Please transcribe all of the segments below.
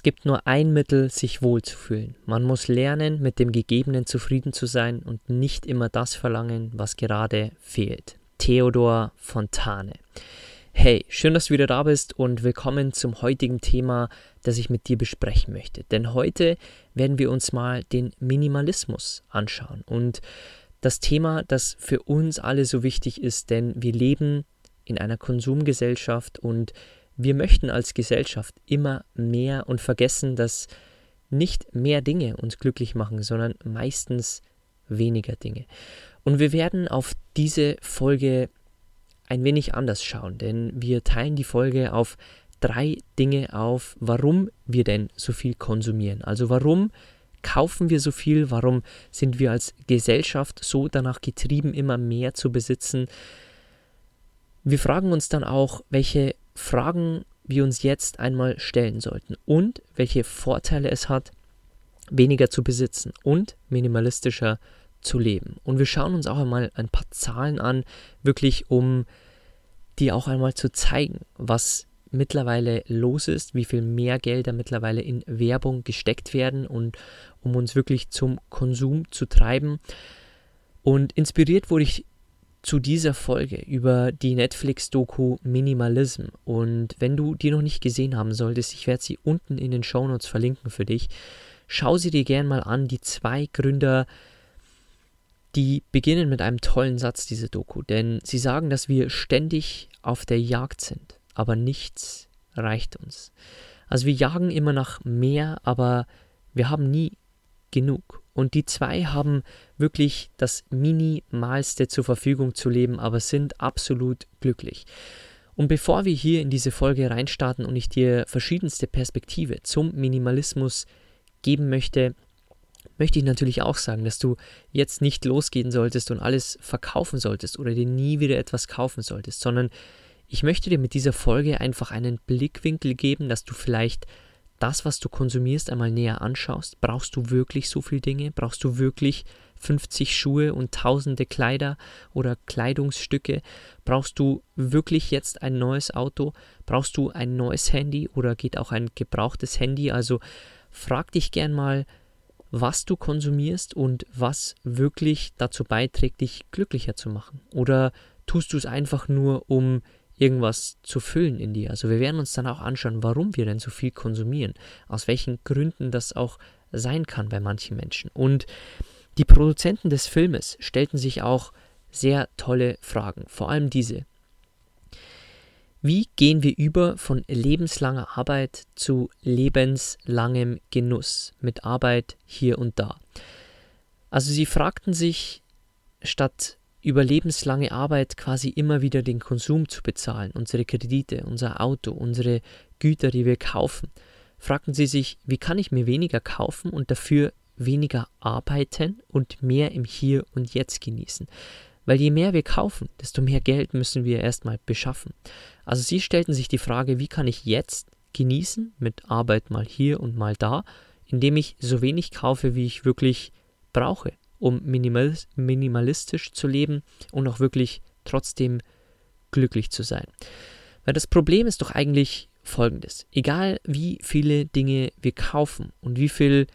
Es gibt nur ein Mittel, sich wohlzufühlen. Man muss lernen, mit dem Gegebenen zufrieden zu sein und nicht immer das verlangen, was gerade fehlt. Theodor Fontane. Hey, schön, dass du wieder da bist und willkommen zum heutigen Thema, das ich mit dir besprechen möchte. Denn heute werden wir uns mal den Minimalismus anschauen und das Thema, das für uns alle so wichtig ist, denn wir leben in einer Konsumgesellschaft und wir möchten als Gesellschaft immer mehr und vergessen, dass nicht mehr Dinge uns glücklich machen, sondern meistens weniger Dinge. Und wir werden auf diese Folge ein wenig anders schauen, denn wir teilen die Folge auf drei Dinge auf, warum wir denn so viel konsumieren. Also warum kaufen wir so viel, warum sind wir als Gesellschaft so danach getrieben, immer mehr zu besitzen. Wir fragen uns dann auch, welche Fragen wir uns jetzt einmal stellen sollten und welche Vorteile es hat, weniger zu besitzen und minimalistischer zu leben. Und wir schauen uns auch einmal ein paar Zahlen an, wirklich um dir auch einmal zu zeigen, was mittlerweile los ist, wie viel mehr Gelder mittlerweile in Werbung gesteckt werden und um uns wirklich zum Konsum zu treiben. Und inspiriert wurde ich zu dieser Folge über die Netflix-Doku Minimalism. Und wenn du die noch nicht gesehen haben solltest, ich werde sie unten in den Shownotes verlinken für dich. Schau sie dir gern mal an. Die zwei Gründer, die beginnen mit einem tollen Satz, diese Doku. Denn sie sagen, dass wir ständig auf der Jagd sind, aber nichts reicht uns. Also wir jagen immer nach mehr, aber wir haben nie genug. Und die zwei haben wirklich das Minimalste zur Verfügung zu leben, aber sind absolut glücklich. Und bevor wir hier in diese Folge reinstarten und ich dir verschiedenste Perspektive zum Minimalismus geben möchte, möchte ich natürlich auch sagen, dass du jetzt nicht losgehen solltest und alles verkaufen solltest oder dir nie wieder etwas kaufen solltest, sondern ich möchte dir mit dieser Folge einfach einen Blickwinkel geben, dass du vielleicht das, was du konsumierst, einmal näher anschaust. Brauchst du wirklich so viele Dinge? Brauchst du wirklich 50 Schuhe und tausende Kleider oder Kleidungsstücke? Brauchst du wirklich jetzt ein neues Auto? Brauchst du ein neues Handy oder geht auch ein gebrauchtes Handy? Also frag dich gern mal, was du konsumierst und was wirklich dazu beiträgt, dich glücklicher zu machen. Oder tust du es einfach nur, um irgendwas zu füllen in dir. Also wir werden uns dann auch anschauen, warum wir denn so viel konsumieren, aus welchen Gründen das auch sein kann bei manchen Menschen. Und die Produzenten des Filmes stellten sich auch sehr tolle Fragen, vor allem diese. Wie gehen wir über von lebenslanger Arbeit zu lebenslangem Genuss mit Arbeit hier und da? Also sie fragten sich, statt über lebenslange Arbeit quasi immer wieder den Konsum zu bezahlen, unsere Kredite, unser Auto, unsere Güter, die wir kaufen, fragten sie sich, wie kann ich mir weniger kaufen und dafür weniger arbeiten und mehr im Hier und Jetzt genießen. Weil je mehr wir kaufen, desto mehr Geld müssen wir erstmal beschaffen. Also sie stellten sich die Frage, wie kann ich jetzt genießen mit Arbeit mal hier und mal da, indem ich so wenig kaufe, wie ich wirklich brauche um minimalistisch zu leben und auch wirklich trotzdem glücklich zu sein. Weil das Problem ist doch eigentlich folgendes. Egal wie viele Dinge wir kaufen und wie viele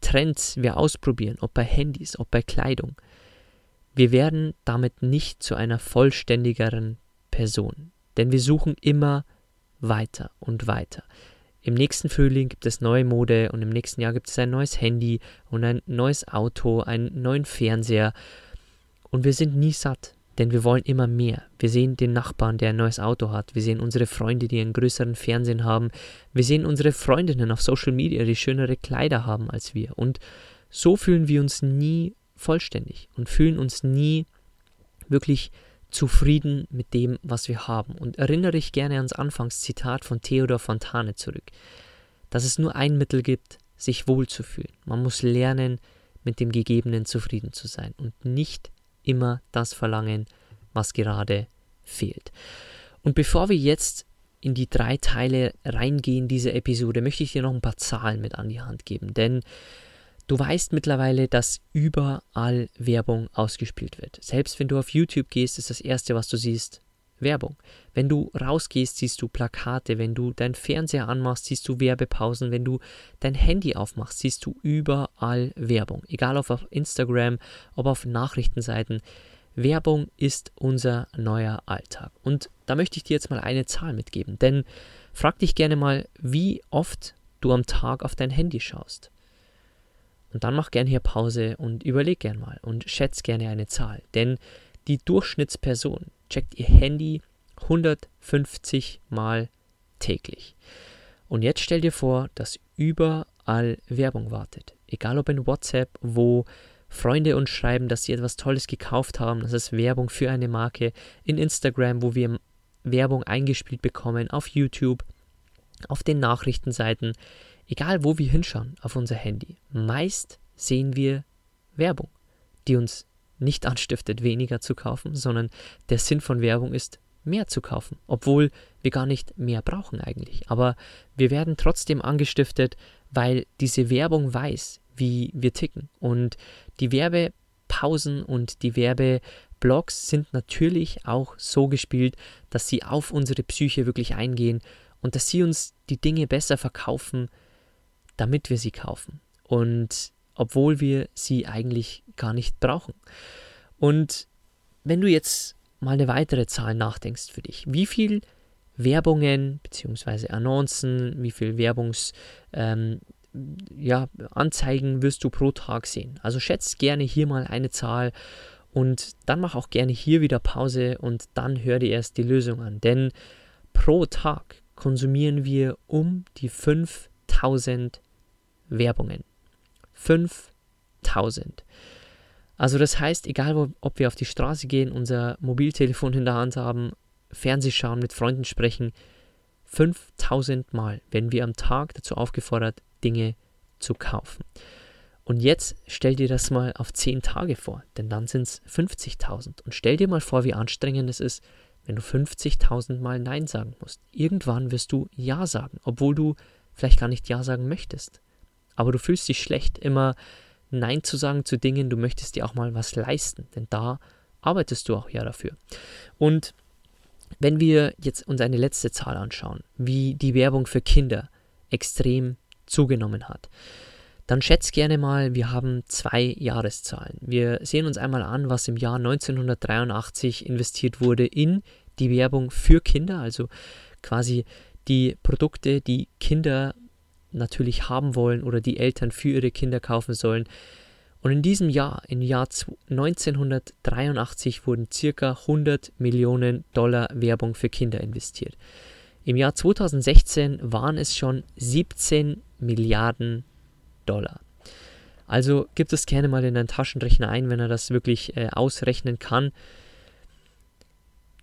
Trends wir ausprobieren, ob bei Handys, ob bei Kleidung, wir werden damit nicht zu einer vollständigeren Person. Denn wir suchen immer weiter und weiter. Im nächsten Frühling gibt es neue Mode und im nächsten Jahr gibt es ein neues Handy und ein neues Auto, einen neuen Fernseher. Und wir sind nie satt. Denn wir wollen immer mehr. Wir sehen den Nachbarn, der ein neues Auto hat. Wir sehen unsere Freunde, die einen größeren Fernsehen haben. Wir sehen unsere Freundinnen auf Social Media, die schönere Kleider haben als wir. Und so fühlen wir uns nie vollständig und fühlen uns nie wirklich zufrieden mit dem, was wir haben. Und erinnere dich gerne ans Anfangszitat von Theodor Fontane zurück, dass es nur ein Mittel gibt, sich wohlzufühlen. Man muss lernen, mit dem Gegebenen zufrieden zu sein und nicht immer das verlangen, was gerade fehlt. Und bevor wir jetzt in die drei Teile reingehen dieser Episode, möchte ich dir noch ein paar Zahlen mit an die Hand geben, denn du weißt mittlerweile, dass überall Werbung ausgespielt wird. Selbst wenn du auf YouTube gehst, ist das erste, was du siehst, Werbung. Wenn du rausgehst, siehst du Plakate. Wenn du deinen Fernseher anmachst, siehst du Werbepausen. Wenn du dein Handy aufmachst, siehst du überall Werbung. Egal ob auf Instagram, ob auf Nachrichtenseiten. Werbung ist unser neuer Alltag. Und da möchte ich dir jetzt mal eine Zahl mitgeben. Denn frag dich gerne mal, wie oft du am Tag auf dein Handy schaust. Und dann mach gerne hier Pause und überleg gerne mal und schätz gerne eine Zahl. Denn die Durchschnittsperson checkt ihr Handy 150 Mal täglich. Und jetzt stell dir vor, dass überall Werbung wartet. Egal ob in WhatsApp, wo Freunde uns schreiben, dass sie etwas Tolles gekauft haben, das ist Werbung für eine Marke, in Instagram, wo wir Werbung eingespielt bekommen, auf YouTube, auf den Nachrichtenseiten, egal wo wir hinschauen auf unser Handy. Meist sehen wir Werbung, die uns nicht anstiftet, weniger zu kaufen, sondern der Sinn von Werbung ist, mehr zu kaufen, obwohl wir gar nicht mehr brauchen eigentlich. Aber wir werden trotzdem angestiftet, weil diese Werbung weiß, wie wir ticken. Und die Werbepausen und die Werbeblogs sind natürlich auch so gespielt, dass sie auf unsere Psyche wirklich eingehen und dass sie uns die Dinge besser verkaufen, damit wir sie kaufen. Und obwohl wir sie eigentlich gar nicht brauchen. Und wenn du jetzt mal eine weitere Zahl nachdenkst für dich, wie viel Werbungen bzw. Annoncen, wie viel Werbungs ähm, ja, Anzeigen wirst du pro Tag sehen. Also schätzt gerne hier mal eine Zahl und dann mach auch gerne hier wieder Pause und dann hör dir erst die Lösung an. Denn pro Tag konsumieren wir um die 5000 Werbungen. 5000. Also das heißt, egal ob wir auf die Straße gehen, unser Mobiltelefon in der Hand haben, Fernseh schauen, mit Freunden sprechen, 5000 Mal werden wir am Tag dazu aufgefordert, Dinge zu kaufen. Und jetzt stell dir das mal auf 10 Tage vor, denn dann sind es 50.000. Und stell dir mal vor, wie anstrengend es ist, wenn du 50.000 Mal Nein sagen musst. Irgendwann wirst du Ja sagen, obwohl du vielleicht gar nicht Ja sagen möchtest aber du fühlst dich schlecht, immer Nein zu sagen zu Dingen, du möchtest dir auch mal was leisten, denn da arbeitest du auch ja dafür. Und wenn wir jetzt uns eine letzte Zahl anschauen, wie die Werbung für Kinder extrem zugenommen hat, dann schätzt gerne mal, wir haben zwei Jahreszahlen. Wir sehen uns einmal an, was im Jahr 1983 investiert wurde in die Werbung für Kinder, also quasi die Produkte, die Kinder natürlich haben wollen oder die Eltern für ihre Kinder kaufen sollen. Und in diesem Jahr, im Jahr 1983, wurden circa 100 Millionen Dollar Werbung für Kinder investiert. Im Jahr 2016 waren es schon 17 Milliarden Dollar. Also gibt es gerne mal in deinen Taschenrechner ein, wenn er das wirklich äh, ausrechnen kann.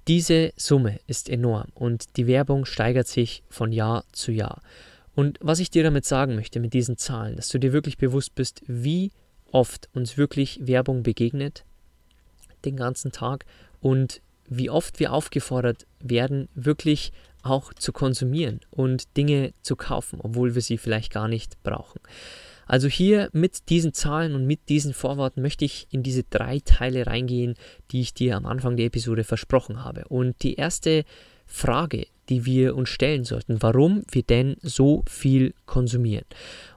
Diese Summe ist enorm und die Werbung steigert sich von Jahr zu Jahr. Und was ich dir damit sagen möchte, mit diesen Zahlen, dass du dir wirklich bewusst bist, wie oft uns wirklich Werbung begegnet, den ganzen Tag, und wie oft wir aufgefordert werden, wirklich auch zu konsumieren und Dinge zu kaufen, obwohl wir sie vielleicht gar nicht brauchen. Also hier mit diesen Zahlen und mit diesen Vorworten möchte ich in diese drei Teile reingehen, die ich dir am Anfang der Episode versprochen habe. Und die erste Frage, die wir uns stellen sollten, warum wir denn so viel konsumieren.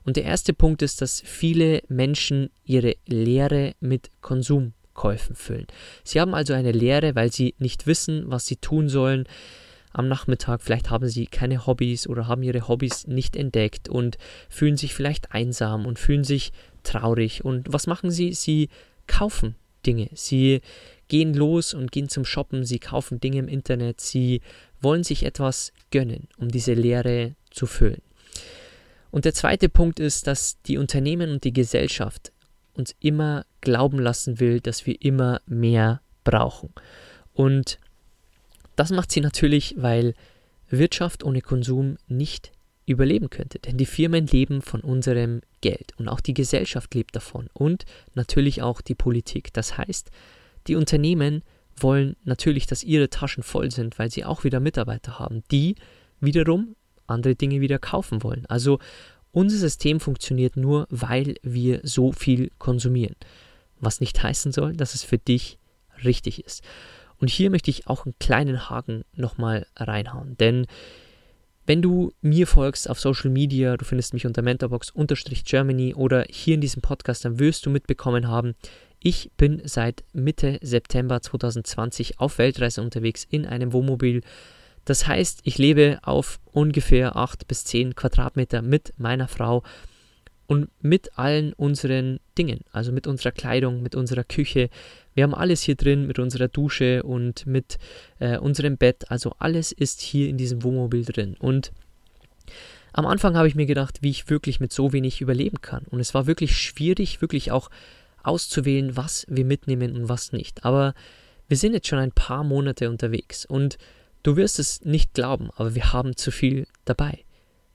Und der erste Punkt ist, dass viele Menschen ihre Lehre mit Konsumkäufen füllen. Sie haben also eine Lehre, weil sie nicht wissen, was sie tun sollen am Nachmittag. Vielleicht haben sie keine Hobbys oder haben ihre Hobbys nicht entdeckt und fühlen sich vielleicht einsam und fühlen sich traurig. Und was machen sie? Sie kaufen Dinge. Sie gehen los und gehen zum Shoppen, sie kaufen Dinge im Internet, sie wollen sich etwas gönnen, um diese Leere zu füllen. Und der zweite Punkt ist, dass die Unternehmen und die Gesellschaft uns immer glauben lassen will, dass wir immer mehr brauchen. Und das macht sie natürlich, weil Wirtschaft ohne Konsum nicht überleben könnte. Denn die Firmen leben von unserem Geld und auch die Gesellschaft lebt davon und natürlich auch die Politik. Das heißt, die Unternehmen wollen natürlich, dass ihre Taschen voll sind, weil sie auch wieder Mitarbeiter haben, die wiederum andere Dinge wieder kaufen wollen. Also unser System funktioniert nur, weil wir so viel konsumieren. Was nicht heißen soll, dass es für dich richtig ist. Und hier möchte ich auch einen kleinen Haken nochmal reinhauen, denn wenn du mir folgst auf Social Media, du findest mich unter mentorbox-germany oder hier in diesem Podcast, dann wirst du mitbekommen haben, ich bin seit Mitte September 2020 auf Weltreise unterwegs in einem Wohnmobil. Das heißt, ich lebe auf ungefähr 8 bis 10 Quadratmeter mit meiner Frau und mit allen unseren Dingen, also mit unserer Kleidung, mit unserer Küche. Wir haben alles hier drin mit unserer Dusche und mit äh, unserem Bett. Also alles ist hier in diesem Wohnmobil drin. Und am Anfang habe ich mir gedacht, wie ich wirklich mit so wenig überleben kann. Und es war wirklich schwierig, wirklich auch auszuwählen, was wir mitnehmen und was nicht. Aber wir sind jetzt schon ein paar Monate unterwegs und du wirst es nicht glauben, aber wir haben zu viel dabei.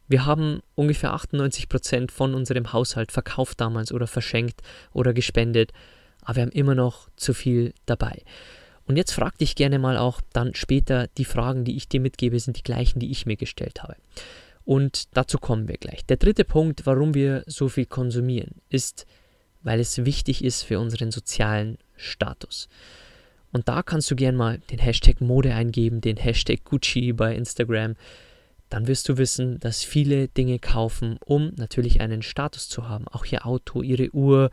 Wir haben ungefähr 98 Prozent von unserem Haushalt verkauft damals oder verschenkt oder gespendet, aber wir haben immer noch zu viel dabei. Und jetzt frag dich gerne mal auch dann später, die Fragen, die ich dir mitgebe, sind die gleichen, die ich mir gestellt habe. Und dazu kommen wir gleich. Der dritte Punkt, warum wir so viel konsumieren, ist, weil es wichtig ist für unseren sozialen Status. Und da kannst du gerne mal den Hashtag Mode eingeben, den Hashtag Gucci bei Instagram dann wirst du wissen, dass viele Dinge kaufen, um natürlich einen Status zu haben. Auch ihr Auto, ihre Uhr.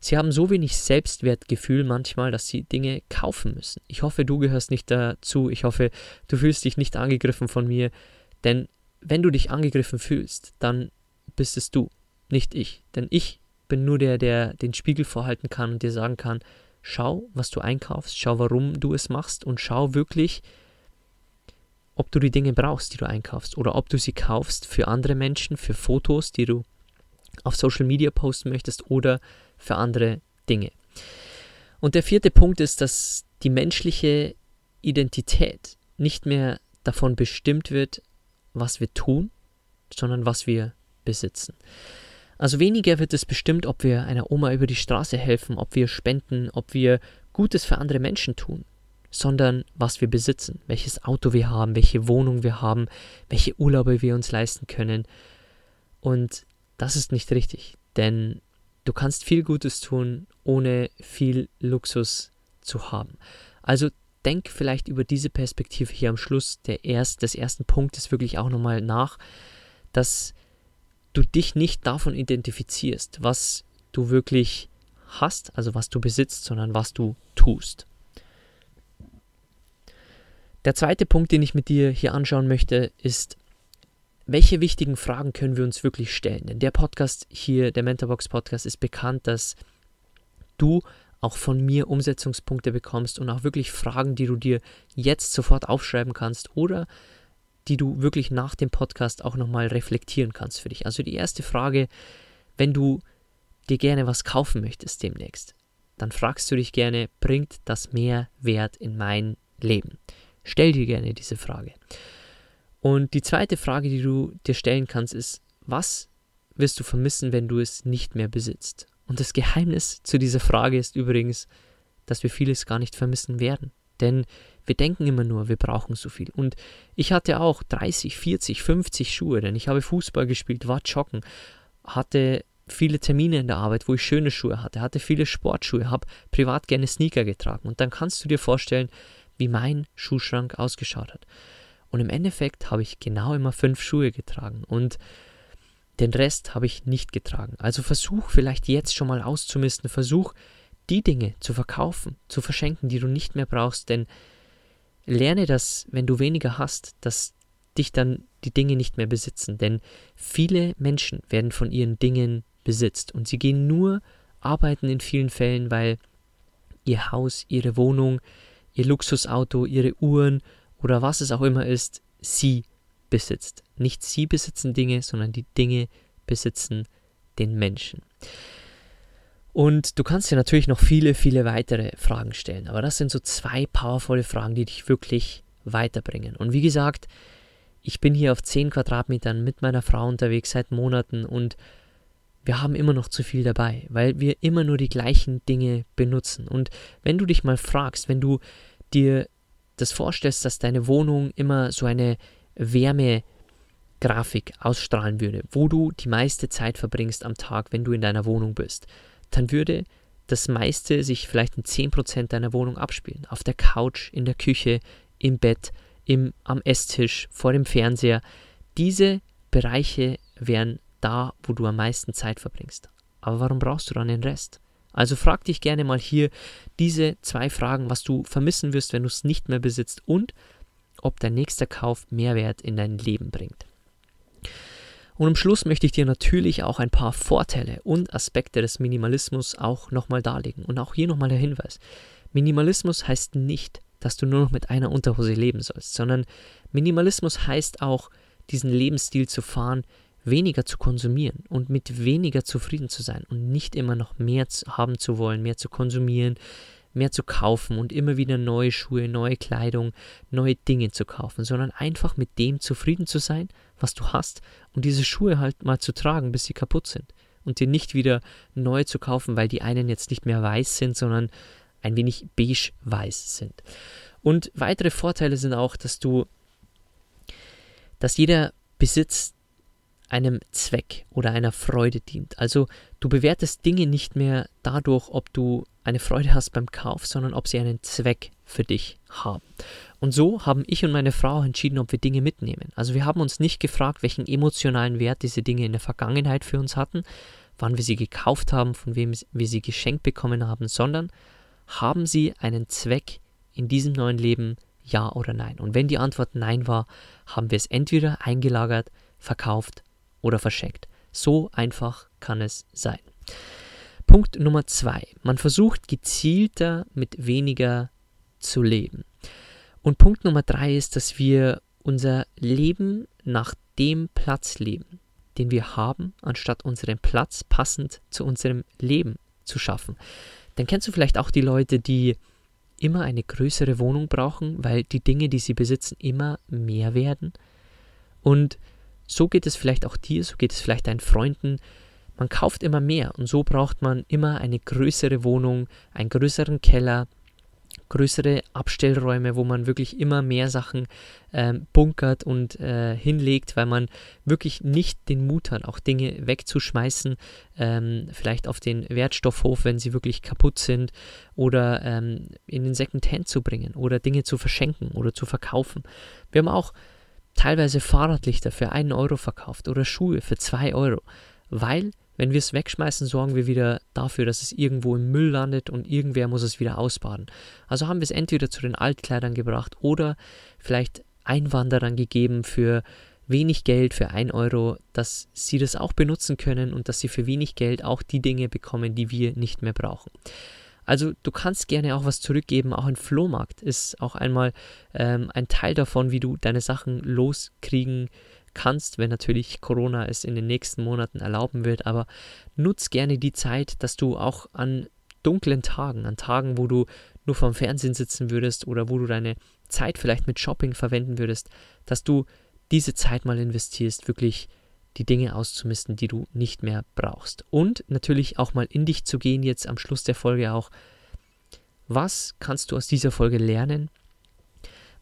Sie haben so wenig Selbstwertgefühl manchmal, dass sie Dinge kaufen müssen. Ich hoffe, du gehörst nicht dazu. Ich hoffe, du fühlst dich nicht angegriffen von mir. Denn wenn du dich angegriffen fühlst, dann bist es du, nicht ich. Denn ich bin nur der, der den Spiegel vorhalten kann und dir sagen kann, schau, was du einkaufst, schau, warum du es machst und schau wirklich, ob du die Dinge brauchst, die du einkaufst, oder ob du sie kaufst für andere Menschen, für Fotos, die du auf Social Media posten möchtest oder für andere Dinge. Und der vierte Punkt ist, dass die menschliche Identität nicht mehr davon bestimmt wird, was wir tun, sondern was wir besitzen. Also weniger wird es bestimmt, ob wir einer Oma über die Straße helfen, ob wir spenden, ob wir Gutes für andere Menschen tun, sondern was wir besitzen, welches Auto wir haben, welche Wohnung wir haben, welche Urlaube wir uns leisten können. Und das ist nicht richtig, denn du kannst viel Gutes tun, ohne viel Luxus zu haben. Also denk vielleicht über diese Perspektive hier am Schluss der erst, des ersten Punktes wirklich auch nochmal nach, dass du dich nicht davon identifizierst, was du wirklich hast, also was du besitzt, sondern was du tust. Der zweite Punkt, den ich mit dir hier anschauen möchte, ist, welche wichtigen Fragen können wir uns wirklich stellen? Denn der Podcast hier, der Mentorbox Podcast, ist bekannt, dass du auch von mir Umsetzungspunkte bekommst und auch wirklich Fragen, die du dir jetzt sofort aufschreiben kannst oder die du wirklich nach dem Podcast auch nochmal reflektieren kannst für dich. Also die erste Frage, wenn du dir gerne was kaufen möchtest demnächst, dann fragst du dich gerne, bringt das mehr Wert in mein Leben? Stell dir gerne diese Frage. Und die zweite Frage, die du dir stellen kannst, ist, was wirst du vermissen, wenn du es nicht mehr besitzt? Und das Geheimnis zu dieser Frage ist übrigens, dass wir vieles gar nicht vermissen werden. Denn wir denken immer nur, wir brauchen so viel. Und ich hatte auch 30, 40, 50 Schuhe, denn ich habe Fußball gespielt, war joggen, hatte viele Termine in der Arbeit, wo ich schöne Schuhe hatte, hatte viele Sportschuhe, habe privat gerne Sneaker getragen. Und dann kannst du dir vorstellen, wie mein Schuhschrank ausgeschaut hat. Und im Endeffekt habe ich genau immer fünf Schuhe getragen und den Rest habe ich nicht getragen. Also versuch vielleicht jetzt schon mal auszumisten, versuch die Dinge zu verkaufen, zu verschenken, die du nicht mehr brauchst, denn lerne das, wenn du weniger hast, dass dich dann die Dinge nicht mehr besitzen, denn viele Menschen werden von ihren Dingen besitzt und sie gehen nur arbeiten in vielen Fällen, weil ihr Haus, ihre Wohnung, ihr Luxusauto, ihre Uhren oder was es auch immer ist, sie besitzt. Nicht sie besitzen Dinge, sondern die Dinge besitzen den Menschen. Und du kannst dir natürlich noch viele, viele weitere Fragen stellen, aber das sind so zwei powervolle Fragen, die dich wirklich weiterbringen. Und wie gesagt, ich bin hier auf 10 Quadratmetern mit meiner Frau unterwegs seit Monaten und wir haben immer noch zu viel dabei, weil wir immer nur die gleichen Dinge benutzen. Und wenn du dich mal fragst, wenn du dir das vorstellst, dass deine Wohnung immer so eine Wärmegrafik ausstrahlen würde, wo du die meiste Zeit verbringst am Tag, wenn du in deiner Wohnung bist, dann würde das meiste sich vielleicht in 10% deiner Wohnung abspielen. Auf der Couch, in der Küche, im Bett, im, am Esstisch, vor dem Fernseher. Diese Bereiche wären da, wo du am meisten Zeit verbringst. Aber warum brauchst du dann den Rest? Also frag dich gerne mal hier diese zwei Fragen, was du vermissen wirst, wenn du es nicht mehr besitzt und ob dein nächster Kauf Mehrwert in dein Leben bringt. Und am Schluss möchte ich dir natürlich auch ein paar Vorteile und Aspekte des Minimalismus auch nochmal darlegen. Und auch hier nochmal der Hinweis. Minimalismus heißt nicht, dass du nur noch mit einer Unterhose leben sollst, sondern Minimalismus heißt auch, diesen Lebensstil zu fahren, weniger zu konsumieren und mit weniger zufrieden zu sein und nicht immer noch mehr haben zu wollen, mehr zu konsumieren, mehr zu kaufen und immer wieder neue Schuhe, neue Kleidung, neue Dinge zu kaufen, sondern einfach mit dem zufrieden zu sein, was du hast und diese Schuhe halt mal zu tragen, bis sie kaputt sind und dir nicht wieder neu zu kaufen, weil die einen jetzt nicht mehr weiß sind, sondern ein wenig beige-weiß sind. Und weitere Vorteile sind auch, dass du, dass jeder Besitz einem Zweck oder einer Freude dient. Also du bewertest Dinge nicht mehr dadurch, ob du eine Freude hast beim Kauf, sondern ob sie einen Zweck für dich haben. Und so haben ich und meine Frau entschieden, ob wir Dinge mitnehmen. Also wir haben uns nicht gefragt, welchen emotionalen Wert diese Dinge in der Vergangenheit für uns hatten, wann wir sie gekauft haben, von wem wir sie geschenkt bekommen haben, sondern haben sie einen Zweck in diesem neuen Leben, ja oder nein? Und wenn die Antwort nein war, haben wir es entweder eingelagert, verkauft oder verschenkt. So einfach kann es sein. Punkt Nummer zwei. Man versucht gezielter mit weniger zu leben. Und Punkt Nummer drei ist, dass wir unser Leben nach dem Platz leben, den wir haben, anstatt unseren Platz passend zu unserem Leben zu schaffen. Dann kennst du vielleicht auch die Leute, die immer eine größere Wohnung brauchen, weil die Dinge, die sie besitzen, immer mehr werden. Und so geht es vielleicht auch dir, so geht es vielleicht deinen Freunden. Man kauft immer mehr und so braucht man immer eine größere Wohnung, einen größeren Keller, größere Abstellräume, wo man wirklich immer mehr Sachen ähm, bunkert und äh, hinlegt, weil man wirklich nicht den Mut hat, auch Dinge wegzuschmeißen, ähm, vielleicht auf den Wertstoffhof, wenn sie wirklich kaputt sind, oder ähm, in den Secondhand zu bringen oder Dinge zu verschenken oder zu verkaufen. Wir haben auch teilweise Fahrradlichter für einen Euro verkauft oder Schuhe für zwei Euro, weil wenn wir es wegschmeißen, sorgen wir wieder dafür, dass es irgendwo im Müll landet und irgendwer muss es wieder ausbaden. Also haben wir es entweder zu den Altkleidern gebracht oder vielleicht Einwanderern gegeben für wenig Geld, für ein Euro, dass sie das auch benutzen können und dass sie für wenig Geld auch die Dinge bekommen, die wir nicht mehr brauchen. Also du kannst gerne auch was zurückgeben. Auch ein Flohmarkt ist auch einmal ähm, ein Teil davon, wie du deine Sachen loskriegen kannst kannst, wenn natürlich Corona es in den nächsten Monaten erlauben wird. Aber nutz gerne die Zeit, dass du auch an dunklen Tagen, an Tagen, wo du nur vorm Fernsehen sitzen würdest oder wo du deine Zeit vielleicht mit Shopping verwenden würdest, dass du diese Zeit mal investierst, wirklich die Dinge auszumisten, die du nicht mehr brauchst. Und natürlich auch mal in dich zu gehen, jetzt am Schluss der Folge auch. Was kannst du aus dieser Folge lernen?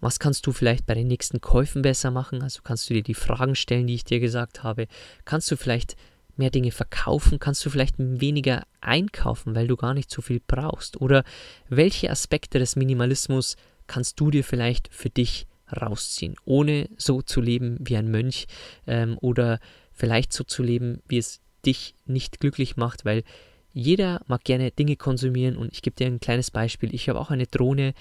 Was kannst du vielleicht bei den nächsten Käufen besser machen? Also kannst du dir die Fragen stellen, die ich dir gesagt habe. Kannst du vielleicht mehr Dinge verkaufen? Kannst du vielleicht weniger einkaufen, weil du gar nicht so viel brauchst? Oder welche Aspekte des Minimalismus kannst du dir vielleicht für dich rausziehen, ohne so zu leben wie ein Mönch ähm, oder vielleicht so zu leben, wie es dich nicht glücklich macht, weil jeder mag gerne Dinge konsumieren und ich gebe dir ein kleines Beispiel. Ich habe auch eine Drohne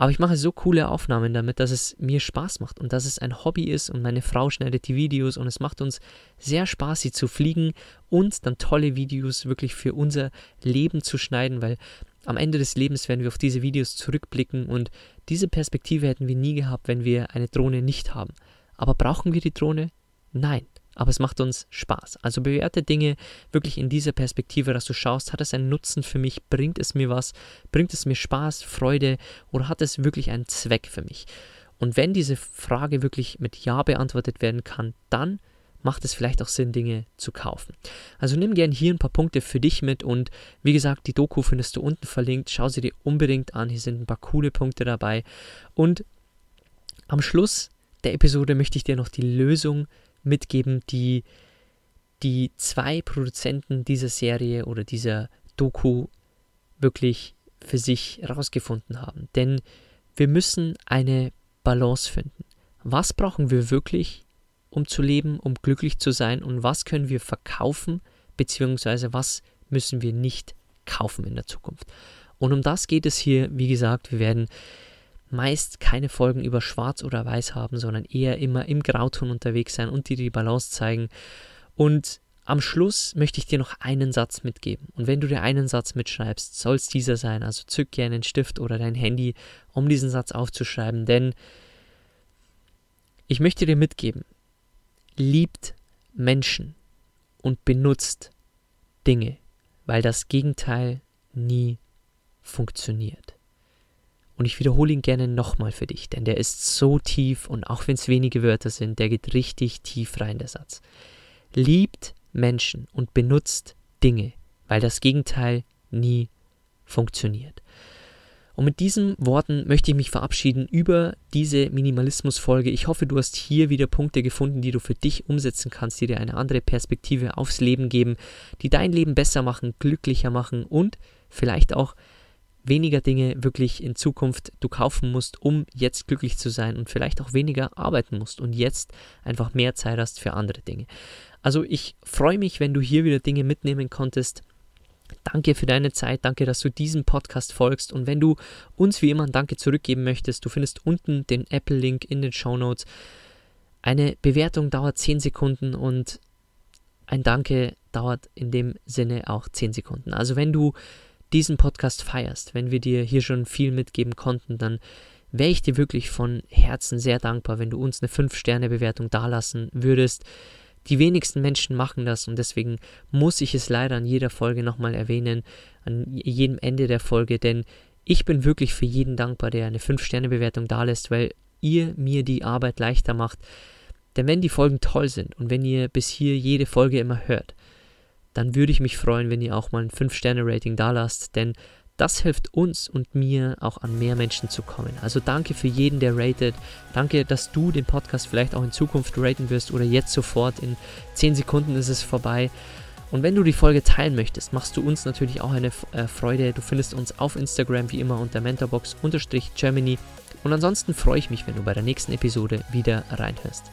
aber ich mache so coole Aufnahmen damit, dass es mir Spaß macht und dass es ein Hobby ist und meine Frau schneidet die Videos und es macht uns sehr Spaß, sie zu fliegen und dann tolle Videos wirklich für unser Leben zu schneiden, weil am Ende des Lebens werden wir auf diese Videos zurückblicken und diese Perspektive hätten wir nie gehabt, wenn wir eine Drohne nicht haben. Aber brauchen wir die Drohne? Nein. Aber es macht uns Spaß. Also bewerte Dinge wirklich in dieser Perspektive, dass du schaust, hat es einen Nutzen für mich, bringt es mir was, bringt es mir Spaß, Freude oder hat es wirklich einen Zweck für mich? Und wenn diese Frage wirklich mit Ja beantwortet werden kann, dann macht es vielleicht auch Sinn, Dinge zu kaufen. Also nimm gern hier ein paar Punkte für dich mit und wie gesagt, die Doku findest du unten verlinkt. Schau sie dir unbedingt an. Hier sind ein paar coole Punkte dabei. Und am Schluss der Episode möchte ich dir noch die Lösung mitgeben, die die zwei Produzenten dieser Serie oder dieser Doku wirklich für sich herausgefunden haben. Denn wir müssen eine Balance finden. Was brauchen wir wirklich um zu leben, um glücklich zu sein und was können wir verkaufen, beziehungsweise was müssen wir nicht kaufen in der Zukunft. Und um das geht es hier, wie gesagt, wir werden meist keine Folgen über Schwarz oder Weiß haben, sondern eher immer im Grauton unterwegs sein und dir die Balance zeigen. Und am Schluss möchte ich dir noch einen Satz mitgeben. Und wenn du dir einen Satz mitschreibst, soll es dieser sein. Also zück gerne einen Stift oder dein Handy, um diesen Satz aufzuschreiben. Denn ich möchte dir mitgeben, liebt Menschen und benutzt Dinge, weil das Gegenteil nie funktioniert. Und ich wiederhole ihn gerne nochmal für dich, denn der ist so tief und auch wenn es wenige Wörter sind, der geht richtig tief rein, der Satz. Liebt Menschen und benutzt Dinge, weil das Gegenteil nie funktioniert. Und mit diesen Worten möchte ich mich verabschieden über diese Minimalismus-Folge. Ich hoffe, du hast hier wieder Punkte gefunden, die du für dich umsetzen kannst, die dir eine andere Perspektive aufs Leben geben, die dein Leben besser machen, glücklicher machen und vielleicht auch weniger Dinge wirklich in Zukunft du kaufen musst, um jetzt glücklich zu sein und vielleicht auch weniger arbeiten musst und jetzt einfach mehr Zeit hast für andere Dinge. Also ich freue mich, wenn du hier wieder Dinge mitnehmen konntest. Danke für deine Zeit, danke, dass du diesem Podcast folgst und wenn du uns wie immer ein Danke zurückgeben möchtest, du findest unten den Apple-Link in den Show Notes. Eine Bewertung dauert 10 Sekunden und ein Danke dauert in dem Sinne auch 10 Sekunden. Also wenn du diesen Podcast feierst, wenn wir dir hier schon viel mitgeben konnten, dann wäre ich dir wirklich von Herzen sehr dankbar, wenn du uns eine 5-Sterne-Bewertung dalassen würdest. Die wenigsten Menschen machen das und deswegen muss ich es leider an jeder Folge nochmal erwähnen, an jedem Ende der Folge, denn ich bin wirklich für jeden dankbar, der eine 5-Sterne-Bewertung dalässt, weil ihr mir die Arbeit leichter macht. Denn wenn die Folgen toll sind und wenn ihr bis hier jede Folge immer hört, dann würde ich mich freuen, wenn ihr auch mal ein 5-Sterne-Rating dalasst, denn das hilft uns und mir auch an mehr Menschen zu kommen. Also danke für jeden, der ratet. Danke, dass du den Podcast vielleicht auch in Zukunft raten wirst oder jetzt sofort. In 10 Sekunden ist es vorbei. Und wenn du die Folge teilen möchtest, machst du uns natürlich auch eine äh, Freude. Du findest uns auf Instagram wie immer unter mentorbox-germany. Und ansonsten freue ich mich, wenn du bei der nächsten Episode wieder reinhörst.